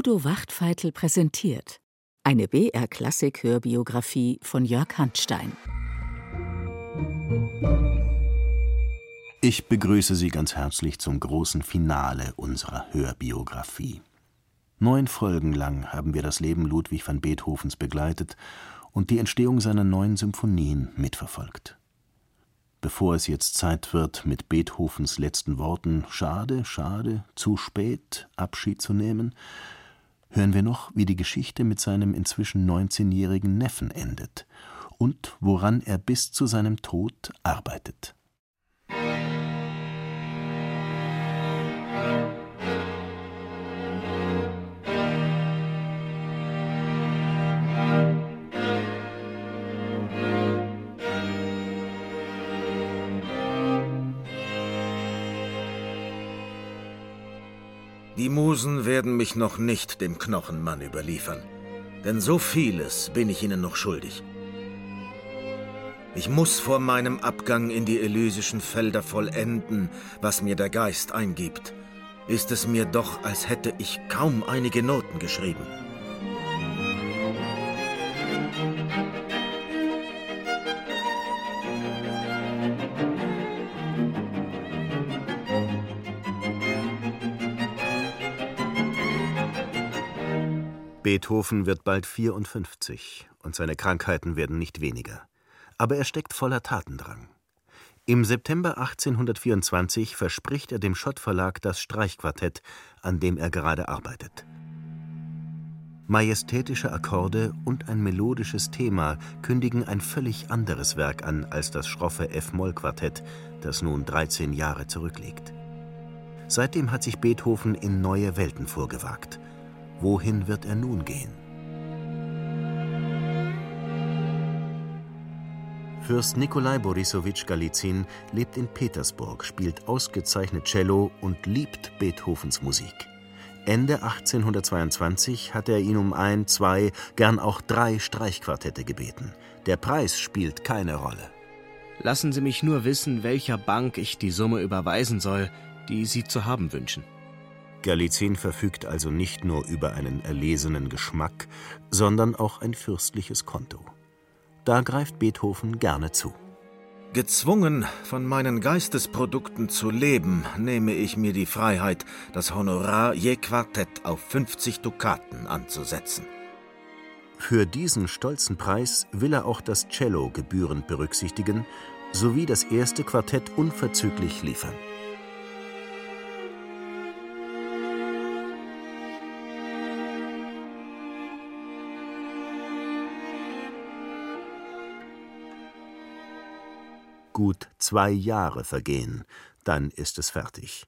Udo Wachtfeitel präsentiert eine BR-Klassik-Hörbiografie von Jörg Handstein. Ich begrüße Sie ganz herzlich zum großen Finale unserer Hörbiografie. Neun Folgen lang haben wir das Leben Ludwig van Beethovens begleitet und die Entstehung seiner neuen Symphonien mitverfolgt. Bevor es jetzt Zeit wird, mit Beethovens letzten Worten Schade, schade, zu spät Abschied zu nehmen, hören wir noch, wie die Geschichte mit seinem inzwischen 19-jährigen Neffen endet und woran er bis zu seinem Tod arbeitet. Die Musen werden mich noch nicht dem Knochenmann überliefern, denn so vieles bin ich ihnen noch schuldig. Ich muss vor meinem Abgang in die elysischen Felder vollenden, was mir der Geist eingibt. Ist es mir doch, als hätte ich kaum einige Noten geschrieben. Beethoven wird bald 54 und seine Krankheiten werden nicht weniger. Aber er steckt voller Tatendrang. Im September 1824 verspricht er dem Schott Verlag das Streichquartett, an dem er gerade arbeitet. Majestätische Akkorde und ein melodisches Thema kündigen ein völlig anderes Werk an als das schroffe F-Moll-Quartett, das nun 13 Jahre zurückliegt. Seitdem hat sich Beethoven in neue Welten vorgewagt – Wohin wird er nun gehen? Fürst Nikolai Borisowitsch Galizin lebt in Petersburg, spielt ausgezeichnet Cello und liebt Beethovens Musik. Ende 1822 hat er ihn um ein, zwei, gern auch drei Streichquartette gebeten. Der Preis spielt keine Rolle. Lassen Sie mich nur wissen, welcher Bank ich die Summe überweisen soll, die Sie zu haben wünschen. Galizien verfügt also nicht nur über einen erlesenen Geschmack, sondern auch ein fürstliches Konto. Da greift Beethoven gerne zu. Gezwungen, von meinen Geistesprodukten zu leben, nehme ich mir die Freiheit, das Honorar je Quartett auf 50 Dukaten anzusetzen. Für diesen stolzen Preis will er auch das Cello gebührend berücksichtigen sowie das erste Quartett unverzüglich liefern. Gut zwei Jahre vergehen, dann ist es fertig.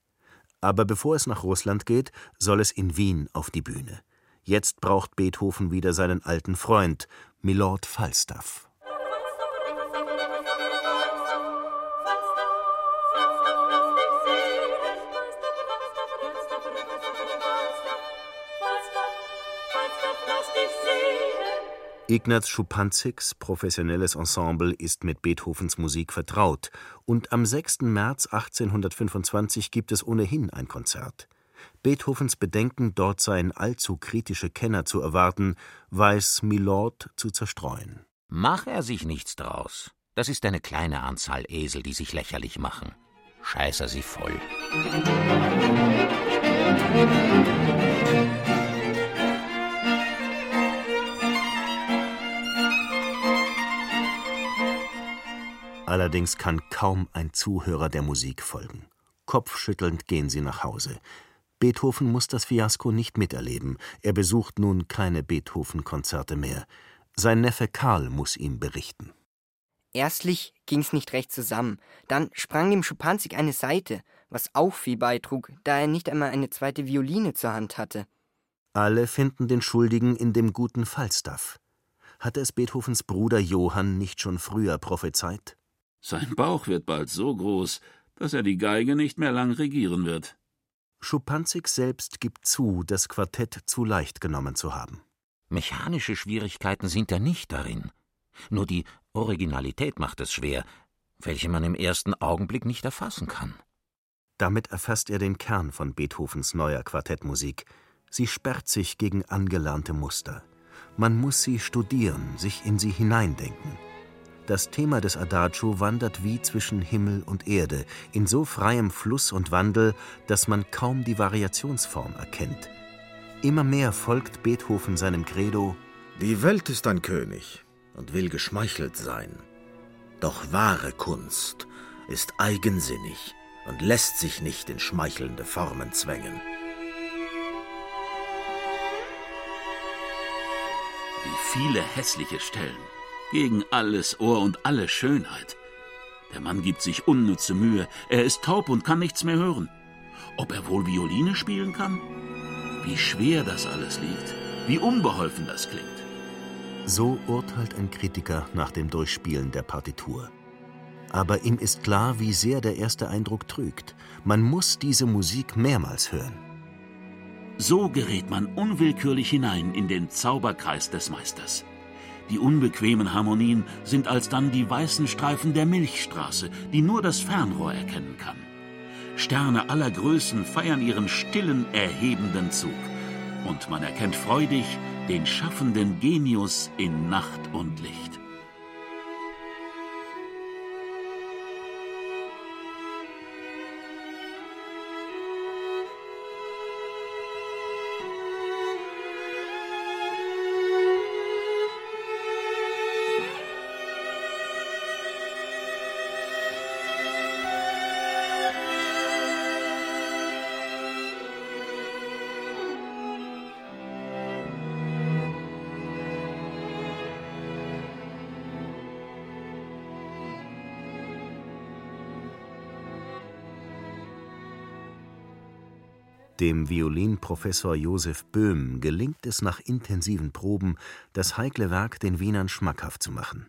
Aber bevor es nach Russland geht, soll es in Wien auf die Bühne. Jetzt braucht Beethoven wieder seinen alten Freund, Milord Falstaff. Ignaz Schuppanzigs professionelles Ensemble ist mit Beethovens Musik vertraut, und am 6. März 1825 gibt es ohnehin ein Konzert. Beethovens Bedenken, dort seien allzu kritische Kenner zu erwarten, weiß Milord zu zerstreuen. Mach er sich nichts draus. Das ist eine kleine Anzahl Esel, die sich lächerlich machen. Scheiß er sie voll. Allerdings kann kaum ein Zuhörer der Musik folgen. Kopfschüttelnd gehen sie nach Hause. Beethoven muss das Fiasko nicht miterleben. Er besucht nun keine Beethoven-Konzerte mehr. Sein Neffe Karl muss ihm berichten. Erstlich ging's nicht recht zusammen. Dann sprang dem Schupanzig eine Seite, was auch viel beitrug, da er nicht einmal eine zweite Violine zur Hand hatte. Alle finden den Schuldigen in dem guten Falstaff. Hatte es Beethovens Bruder Johann nicht schon früher prophezeit? Sein Bauch wird bald so groß, dass er die Geige nicht mehr lang regieren wird. Schupanzig selbst gibt zu, das Quartett zu leicht genommen zu haben. Mechanische Schwierigkeiten sind ja nicht darin. Nur die Originalität macht es schwer, welche man im ersten Augenblick nicht erfassen kann. Damit erfasst er den Kern von Beethovens neuer Quartettmusik. Sie sperrt sich gegen angelernte Muster. Man muss sie studieren, sich in sie hineindenken. Das Thema des Adagio wandert wie zwischen Himmel und Erde, in so freiem Fluss und Wandel, dass man kaum die Variationsform erkennt. Immer mehr folgt Beethoven seinem Credo Die Welt ist ein König und will geschmeichelt sein. Doch wahre Kunst ist eigensinnig und lässt sich nicht in schmeichelnde Formen zwängen. Wie viele hässliche Stellen. Gegen alles Ohr und alle Schönheit. Der Mann gibt sich unnütze Mühe. Er ist taub und kann nichts mehr hören. Ob er wohl Violine spielen kann? Wie schwer das alles liegt. Wie unbeholfen das klingt. So urteilt ein Kritiker nach dem Durchspielen der Partitur. Aber ihm ist klar, wie sehr der erste Eindruck trügt. Man muss diese Musik mehrmals hören. So gerät man unwillkürlich hinein in den Zauberkreis des Meisters. Die unbequemen Harmonien sind alsdann die weißen Streifen der Milchstraße, die nur das Fernrohr erkennen kann. Sterne aller Größen feiern ihren stillen, erhebenden Zug. Und man erkennt freudig den schaffenden Genius in Nacht und Licht. Dem Violinprofessor Josef Böhm gelingt es nach intensiven Proben, das heikle Werk den Wienern schmackhaft zu machen.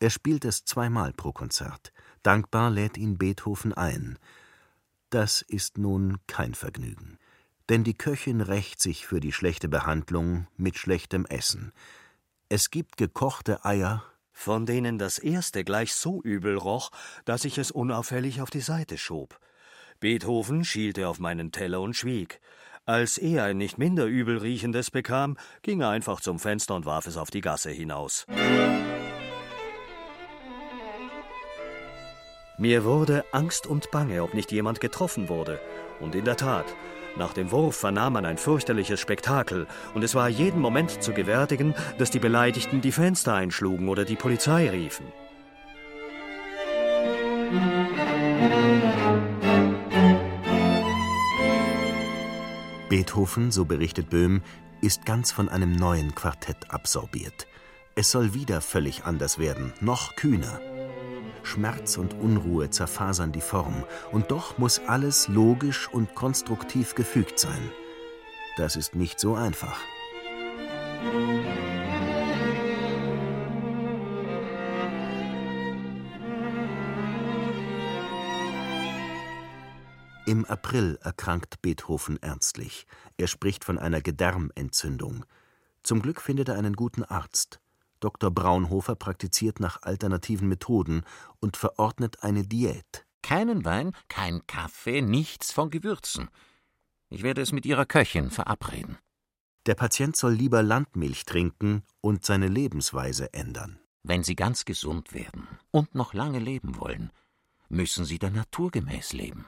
Er spielt es zweimal pro Konzert. Dankbar lädt ihn Beethoven ein. Das ist nun kein Vergnügen. Denn die Köchin rächt sich für die schlechte Behandlung mit schlechtem Essen. Es gibt gekochte Eier, von denen das erste gleich so übel roch, dass ich es unauffällig auf die Seite schob. Beethoven schielte auf meinen Teller und schwieg. Als er ein nicht minder übel riechendes bekam, ging er einfach zum Fenster und warf es auf die Gasse hinaus. Mir wurde Angst und Bange, ob nicht jemand getroffen wurde. Und in der Tat, nach dem Wurf vernahm man ein fürchterliches Spektakel, und es war jeden Moment zu gewärtigen, dass die Beleidigten die Fenster einschlugen oder die Polizei riefen. Beethoven, so berichtet Böhm, ist ganz von einem neuen Quartett absorbiert. Es soll wieder völlig anders werden, noch kühner. Schmerz und Unruhe zerfasern die Form, und doch muss alles logisch und konstruktiv gefügt sein. Das ist nicht so einfach. Im April erkrankt Beethoven ernstlich. Er spricht von einer Gedärmentzündung. Zum Glück findet er einen guten Arzt. Dr. Braunhofer praktiziert nach alternativen Methoden und verordnet eine Diät. Keinen Wein, kein Kaffee, nichts von Gewürzen. Ich werde es mit Ihrer Köchin verabreden. Der Patient soll lieber Landmilch trinken und seine Lebensweise ändern. Wenn Sie ganz gesund werden und noch lange leben wollen, müssen Sie der Natur gemäß leben.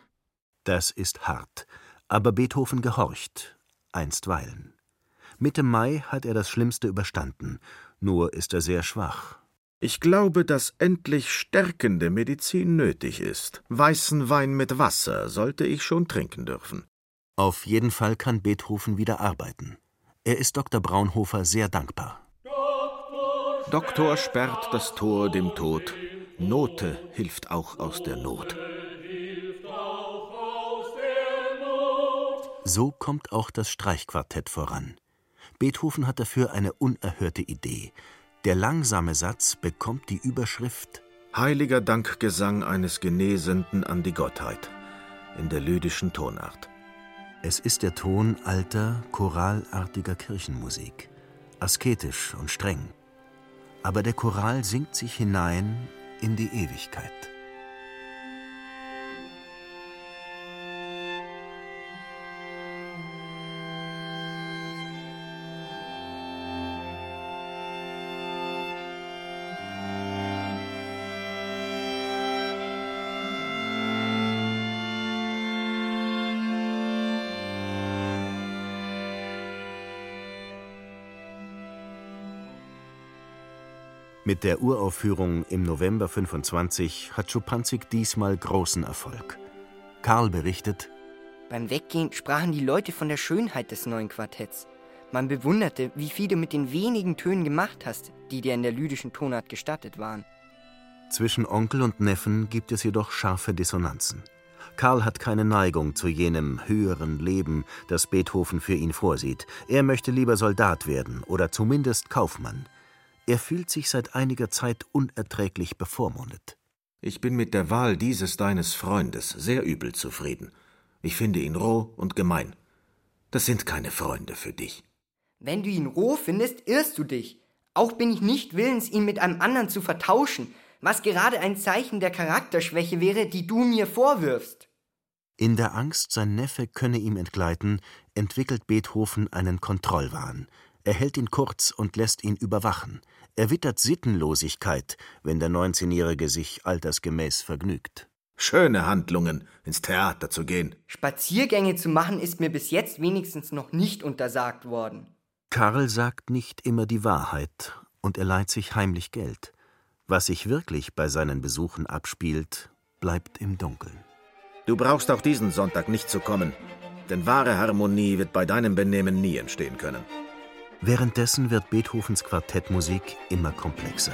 Das ist hart, aber Beethoven gehorcht, einstweilen. Mitte Mai hat er das Schlimmste überstanden, nur ist er sehr schwach. Ich glaube, dass endlich stärkende Medizin nötig ist. Weißen Wein mit Wasser sollte ich schon trinken dürfen. Auf jeden Fall kann Beethoven wieder arbeiten. Er ist Dr. Braunhofer sehr dankbar. Doktor sperrt das Tor dem Tod. Note hilft auch aus der Not. So kommt auch das Streichquartett voran. Beethoven hat dafür eine unerhörte Idee. Der langsame Satz bekommt die Überschrift Heiliger Dankgesang eines Genesenden an die Gottheit in der lydischen Tonart. Es ist der Ton alter, choralartiger Kirchenmusik, asketisch und streng. Aber der Choral singt sich hinein in die Ewigkeit. Mit der Uraufführung im November 25 hat Schupanzig diesmal großen Erfolg. Karl berichtet: Beim Weggehen sprachen die Leute von der Schönheit des neuen Quartetts. Man bewunderte, wie viel du mit den wenigen Tönen gemacht hast, die dir in der lydischen Tonart gestattet waren. Zwischen Onkel und Neffen gibt es jedoch scharfe Dissonanzen. Karl hat keine Neigung zu jenem höheren Leben, das Beethoven für ihn vorsieht. Er möchte lieber Soldat werden oder zumindest Kaufmann. Er fühlt sich seit einiger Zeit unerträglich bevormundet. Ich bin mit der Wahl dieses deines Freundes sehr übel zufrieden. Ich finde ihn roh und gemein. Das sind keine Freunde für dich. Wenn du ihn roh findest, irrst du dich. Auch bin ich nicht willens, ihn mit einem anderen zu vertauschen, was gerade ein Zeichen der Charakterschwäche wäre, die du mir vorwirfst. In der Angst, sein Neffe könne ihm entgleiten, entwickelt Beethoven einen Kontrollwahn. Er hält ihn kurz und lässt ihn überwachen. Er wittert Sittenlosigkeit, wenn der 19-Jährige sich altersgemäß vergnügt. Schöne Handlungen, ins Theater zu gehen. Spaziergänge zu machen ist mir bis jetzt wenigstens noch nicht untersagt worden. Karl sagt nicht immer die Wahrheit und er leiht sich heimlich Geld. Was sich wirklich bei seinen Besuchen abspielt, bleibt im Dunkeln. Du brauchst auch diesen Sonntag nicht zu kommen, denn wahre Harmonie wird bei deinem Benehmen nie entstehen können. Währenddessen wird Beethovens Quartettmusik immer komplexer.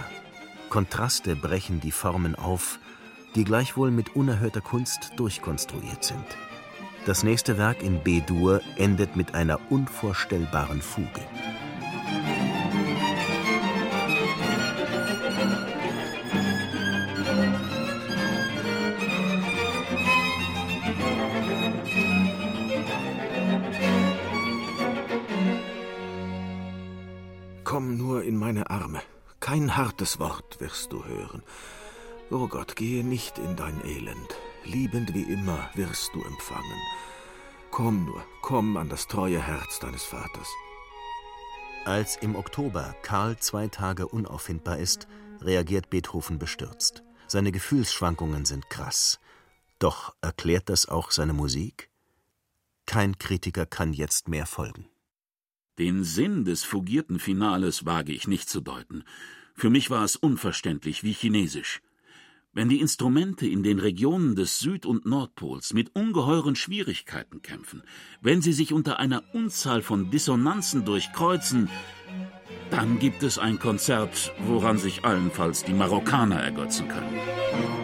Kontraste brechen die Formen auf, die gleichwohl mit unerhörter Kunst durchkonstruiert sind. Das nächste Werk in B-Dur endet mit einer unvorstellbaren Fuge. Komm nur in meine Arme. Kein hartes Wort wirst du hören. O oh Gott, gehe nicht in dein Elend. Liebend wie immer wirst du empfangen. Komm nur, komm an das treue Herz deines Vaters. Als im Oktober Karl zwei Tage unauffindbar ist, reagiert Beethoven bestürzt. Seine Gefühlsschwankungen sind krass. Doch erklärt das auch seine Musik? Kein Kritiker kann jetzt mehr folgen. Den Sinn des fugierten Finales wage ich nicht zu deuten. Für mich war es unverständlich wie Chinesisch. Wenn die Instrumente in den Regionen des Süd- und Nordpols mit ungeheuren Schwierigkeiten kämpfen, wenn sie sich unter einer Unzahl von Dissonanzen durchkreuzen, dann gibt es ein Konzert, woran sich allenfalls die Marokkaner ergötzen können.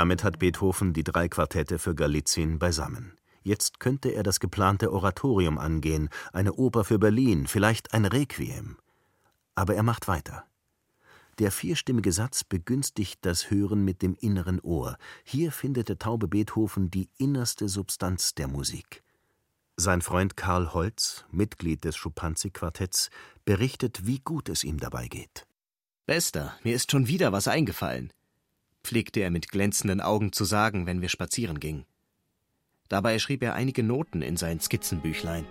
Damit hat Beethoven die drei Quartette für Galizien beisammen. Jetzt könnte er das geplante Oratorium angehen, eine Oper für Berlin, vielleicht ein Requiem. Aber er macht weiter. Der vierstimmige Satz begünstigt das Hören mit dem inneren Ohr. Hier findet der taube Beethoven die innerste Substanz der Musik. Sein Freund Karl Holz, Mitglied des Schupanzig-Quartetts, berichtet, wie gut es ihm dabei geht. Bester, mir ist schon wieder was eingefallen pflegte er mit glänzenden Augen zu sagen, wenn wir spazieren gingen. Dabei schrieb er einige Noten in sein Skizzenbüchlein.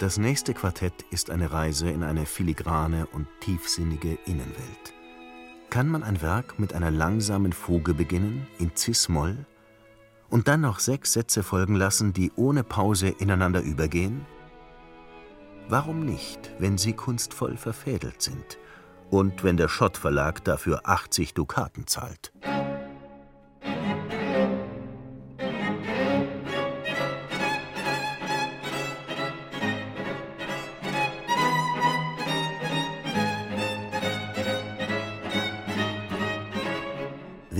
Das nächste Quartett ist eine Reise in eine filigrane und tiefsinnige Innenwelt. Kann man ein Werk mit einer langsamen Fuge beginnen, in Cis-Moll, und dann noch sechs Sätze folgen lassen, die ohne Pause ineinander übergehen? Warum nicht, wenn sie kunstvoll verfädelt sind und wenn der Schott Verlag dafür 80 Dukaten zahlt?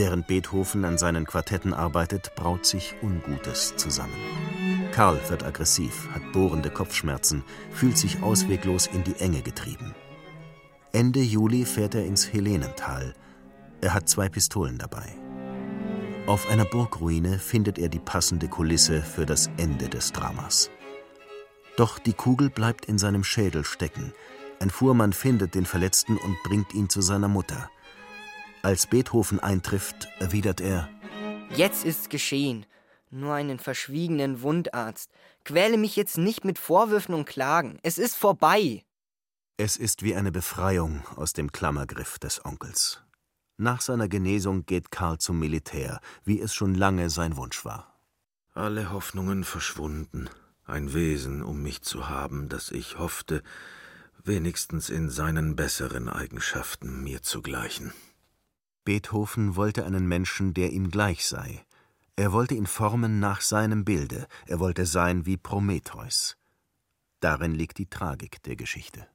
Während Beethoven an seinen Quartetten arbeitet, braut sich Ungutes zusammen. Karl wird aggressiv, hat bohrende Kopfschmerzen, fühlt sich ausweglos in die Enge getrieben. Ende Juli fährt er ins Helenental. Er hat zwei Pistolen dabei. Auf einer Burgruine findet er die passende Kulisse für das Ende des Dramas. Doch die Kugel bleibt in seinem Schädel stecken. Ein Fuhrmann findet den Verletzten und bringt ihn zu seiner Mutter. Als Beethoven eintrifft, erwidert er Jetzt ist's geschehen. Nur einen verschwiegenen Wundarzt. Quäle mich jetzt nicht mit Vorwürfen und Klagen. Es ist vorbei. Es ist wie eine Befreiung aus dem Klammergriff des Onkels. Nach seiner Genesung geht Karl zum Militär, wie es schon lange sein Wunsch war. Alle Hoffnungen verschwunden, ein Wesen um mich zu haben, das ich hoffte, wenigstens in seinen besseren Eigenschaften mir zu gleichen. Beethoven wollte einen Menschen, der ihm gleich sei. Er wollte ihn formen nach seinem Bilde, er wollte sein wie Prometheus. Darin liegt die Tragik der Geschichte.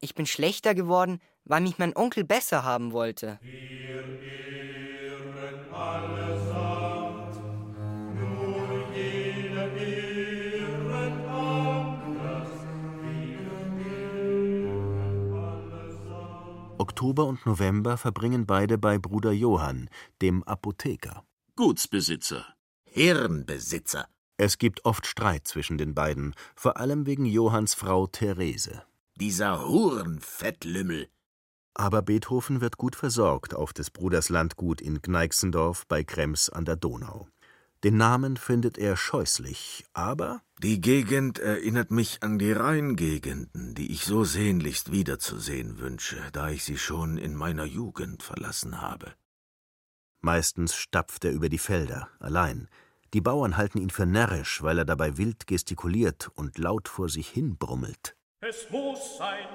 Ich bin schlechter geworden, weil mich mein Onkel besser haben wollte. Oktober und November verbringen beide bei Bruder Johann, dem Apotheker. Gutsbesitzer. Hirnbesitzer. Es gibt oft Streit zwischen den beiden, vor allem wegen Johanns Frau Therese. Dieser Hurenfettlümmel. Aber Beethoven wird gut versorgt auf des Bruders Landgut in Gneixendorf bei Krems an der Donau. Den Namen findet er scheußlich, aber Die Gegend erinnert mich an die Rheingegenden, die ich so sehnlichst wiederzusehen wünsche, da ich sie schon in meiner Jugend verlassen habe. meistens stapft er über die Felder, allein. Die Bauern halten ihn für närrisch, weil er dabei wild gestikuliert und laut vor sich hin brummelt. Es muss sein,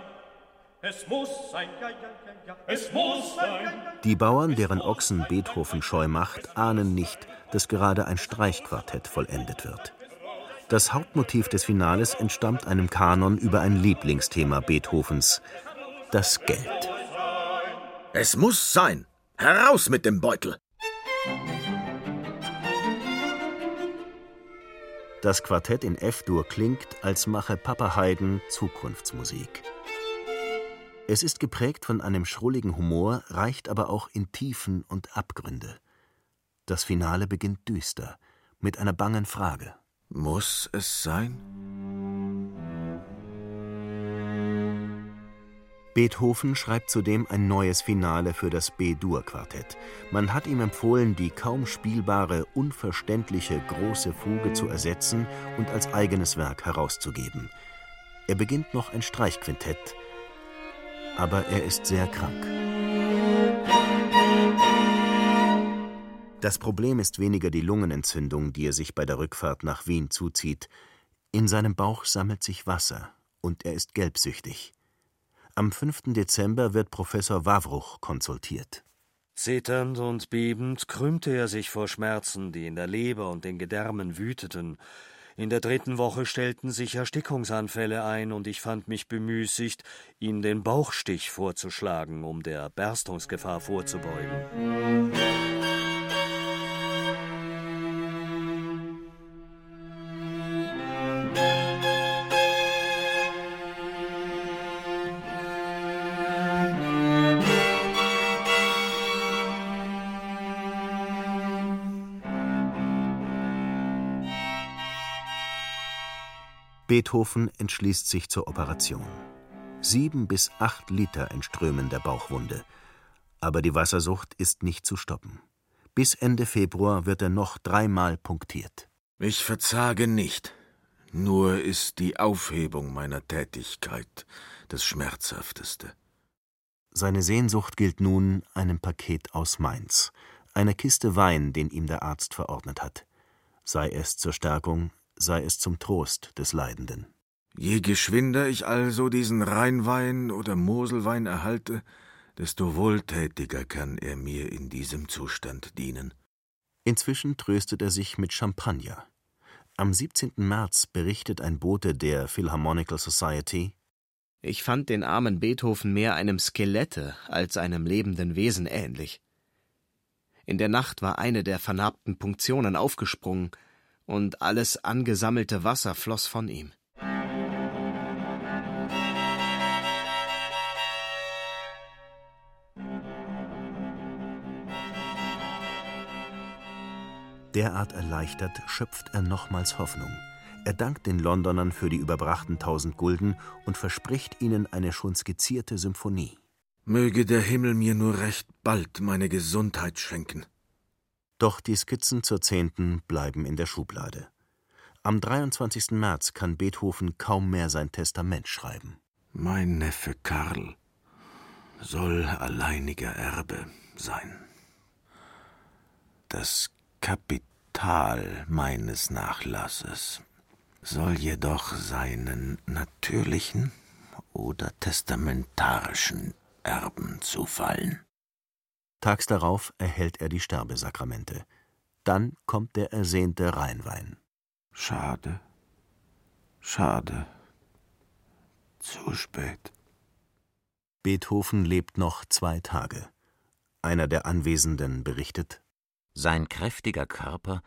es muss sein, ja, ja, ja, ja, es muss sein. Die Bauern, deren Ochsen Beethoven scheu macht, ahnen nicht, dass gerade ein Streichquartett vollendet wird. Das Hauptmotiv des Finales entstammt einem Kanon über ein Lieblingsthema Beethovens, das Geld. Es muss sein. Heraus mit dem Beutel. Das Quartett in F-Dur klingt, als mache Papa Haydn Zukunftsmusik. Es ist geprägt von einem schrulligen Humor, reicht aber auch in Tiefen und Abgründe. Das Finale beginnt düster, mit einer bangen Frage. Muss es sein? Beethoven schreibt zudem ein neues Finale für das B-Dur-Quartett. Man hat ihm empfohlen, die kaum spielbare, unverständliche große Fuge zu ersetzen und als eigenes Werk herauszugeben. Er beginnt noch ein Streichquintett, aber er ist sehr krank. Das Problem ist weniger die Lungenentzündung, die er sich bei der Rückfahrt nach Wien zuzieht. In seinem Bauch sammelt sich Wasser und er ist gelbsüchtig. Am 5. Dezember wird Professor Wawruch konsultiert. Zitternd und bebend krümmte er sich vor Schmerzen, die in der Leber und den Gedärmen wüteten. In der dritten Woche stellten sich Erstickungsanfälle ein, und ich fand mich bemüßigt, ihn den Bauchstich vorzuschlagen, um der Berstungsgefahr vorzubeugen. Beethoven entschließt sich zur Operation. Sieben bis acht Liter entströmen der Bauchwunde. Aber die Wassersucht ist nicht zu stoppen. Bis Ende Februar wird er noch dreimal punktiert. Ich verzage nicht. Nur ist die Aufhebung meiner Tätigkeit das Schmerzhafteste. Seine Sehnsucht gilt nun einem Paket aus Mainz, einer Kiste Wein, den ihm der Arzt verordnet hat. Sei es zur Stärkung, sei es zum Trost des Leidenden. Je geschwinder ich also diesen Rheinwein oder Moselwein erhalte, desto wohltätiger kann er mir in diesem Zustand dienen. Inzwischen tröstet er sich mit Champagner. Am 17. März berichtet ein Bote der Philharmonical Society, Ich fand den armen Beethoven mehr einem Skelette als einem lebenden Wesen ähnlich. In der Nacht war eine der vernarbten Punktionen aufgesprungen, und alles angesammelte Wasser floss von ihm. derart erleichtert schöpft er nochmals Hoffnung. Er dankt den Londonern für die überbrachten tausend Gulden und verspricht ihnen eine schon skizzierte Symphonie. Möge der Himmel mir nur recht bald meine Gesundheit schenken. Doch die Skizzen zur Zehnten bleiben in der Schublade. Am 23. März kann Beethoven kaum mehr sein Testament schreiben. Mein Neffe Karl soll alleiniger Erbe sein. Das Kapital meines Nachlasses soll jedoch seinen natürlichen oder testamentarischen Erben zufallen. Tags darauf erhält er die Sterbesakramente. Dann kommt der ersehnte Rheinwein. Schade, schade, zu spät. Beethoven lebt noch zwei Tage. Einer der Anwesenden berichtet: Sein kräftiger Körper,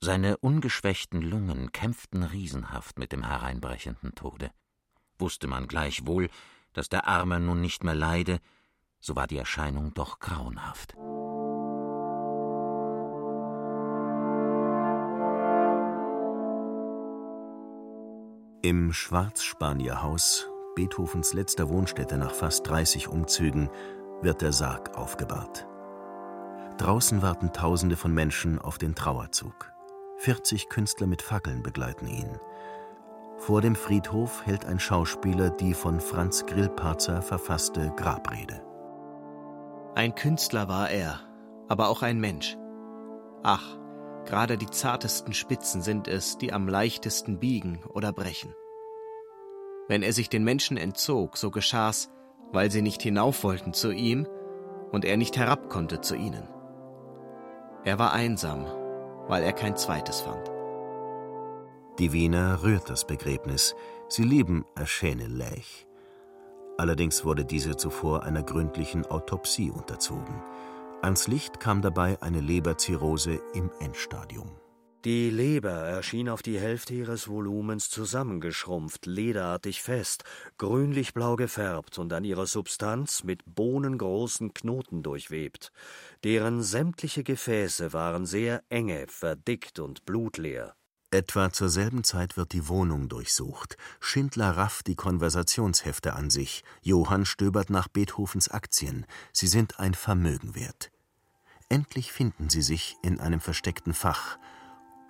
seine ungeschwächten Lungen kämpften riesenhaft mit dem hereinbrechenden Tode. Wusste man gleichwohl, dass der Arme nun nicht mehr leide, so war die Erscheinung doch grauenhaft. Im Schwarzspanierhaus, Beethovens letzter Wohnstätte nach fast 30 Umzügen, wird der Sarg aufgebahrt. Draußen warten Tausende von Menschen auf den Trauerzug. 40 Künstler mit Fackeln begleiten ihn. Vor dem Friedhof hält ein Schauspieler die von Franz Grillparzer verfasste Grabrede. Ein Künstler war er, aber auch ein Mensch. Ach, gerade die zartesten Spitzen sind es, die am leichtesten biegen oder brechen. Wenn er sich den Menschen entzog, so geschah's, weil sie nicht hinauf wollten zu ihm und er nicht herab konnte zu ihnen. Er war einsam, weil er kein zweites fand. Die Wiener rührt das Begräbnis. Sie lieben Aschene Lech. Allerdings wurde diese zuvor einer gründlichen Autopsie unterzogen. Ans Licht kam dabei eine Leberzirrhose im Endstadium. Die Leber erschien auf die Hälfte ihres Volumens zusammengeschrumpft, lederartig fest, grünlich-blau gefärbt und an ihrer Substanz mit bohnengroßen Knoten durchwebt. Deren sämtliche Gefäße waren sehr enge, verdickt und blutleer. Etwa zur selben Zeit wird die Wohnung durchsucht. Schindler rafft die Konversationshefte an sich. Johann stöbert nach Beethovens Aktien. Sie sind ein Vermögen wert. Endlich finden sie sich in einem versteckten Fach.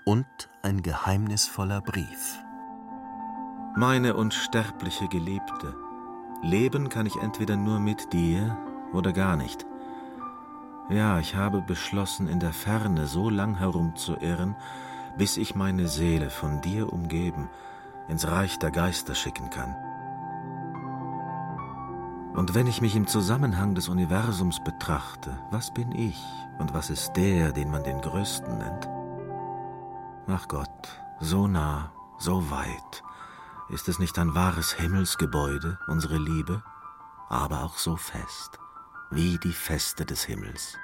Und ein geheimnisvoller Brief. Meine unsterbliche Geliebte, leben kann ich entweder nur mit dir oder gar nicht. Ja, ich habe beschlossen, in der Ferne so lang herumzuirren, bis ich meine Seele von dir umgeben ins Reich der Geister schicken kann. Und wenn ich mich im Zusammenhang des Universums betrachte, was bin ich und was ist der, den man den Größten nennt? Ach Gott, so nah, so weit, ist es nicht ein wahres Himmelsgebäude, unsere Liebe, aber auch so fest, wie die Feste des Himmels.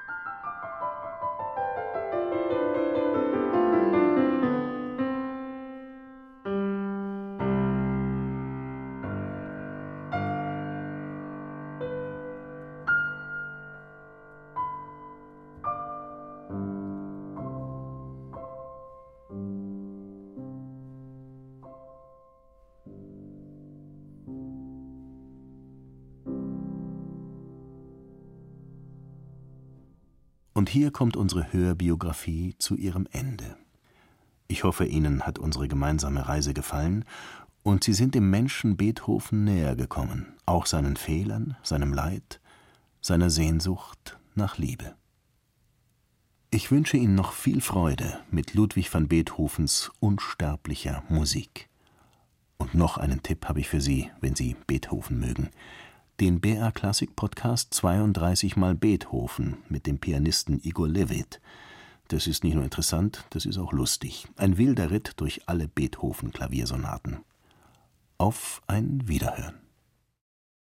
Und hier kommt unsere Hörbiografie zu ihrem Ende. Ich hoffe, Ihnen hat unsere gemeinsame Reise gefallen und Sie sind dem Menschen Beethoven näher gekommen, auch seinen Fehlern, seinem Leid, seiner Sehnsucht nach Liebe. Ich wünsche Ihnen noch viel Freude mit Ludwig van Beethovens unsterblicher Musik. Und noch einen Tipp habe ich für Sie, wenn Sie Beethoven mögen den BR Klassik Podcast 32 mal Beethoven mit dem Pianisten Igor Levit. Das ist nicht nur interessant, das ist auch lustig. Ein wilder Ritt durch alle Beethoven Klaviersonaten. Auf ein Wiederhören.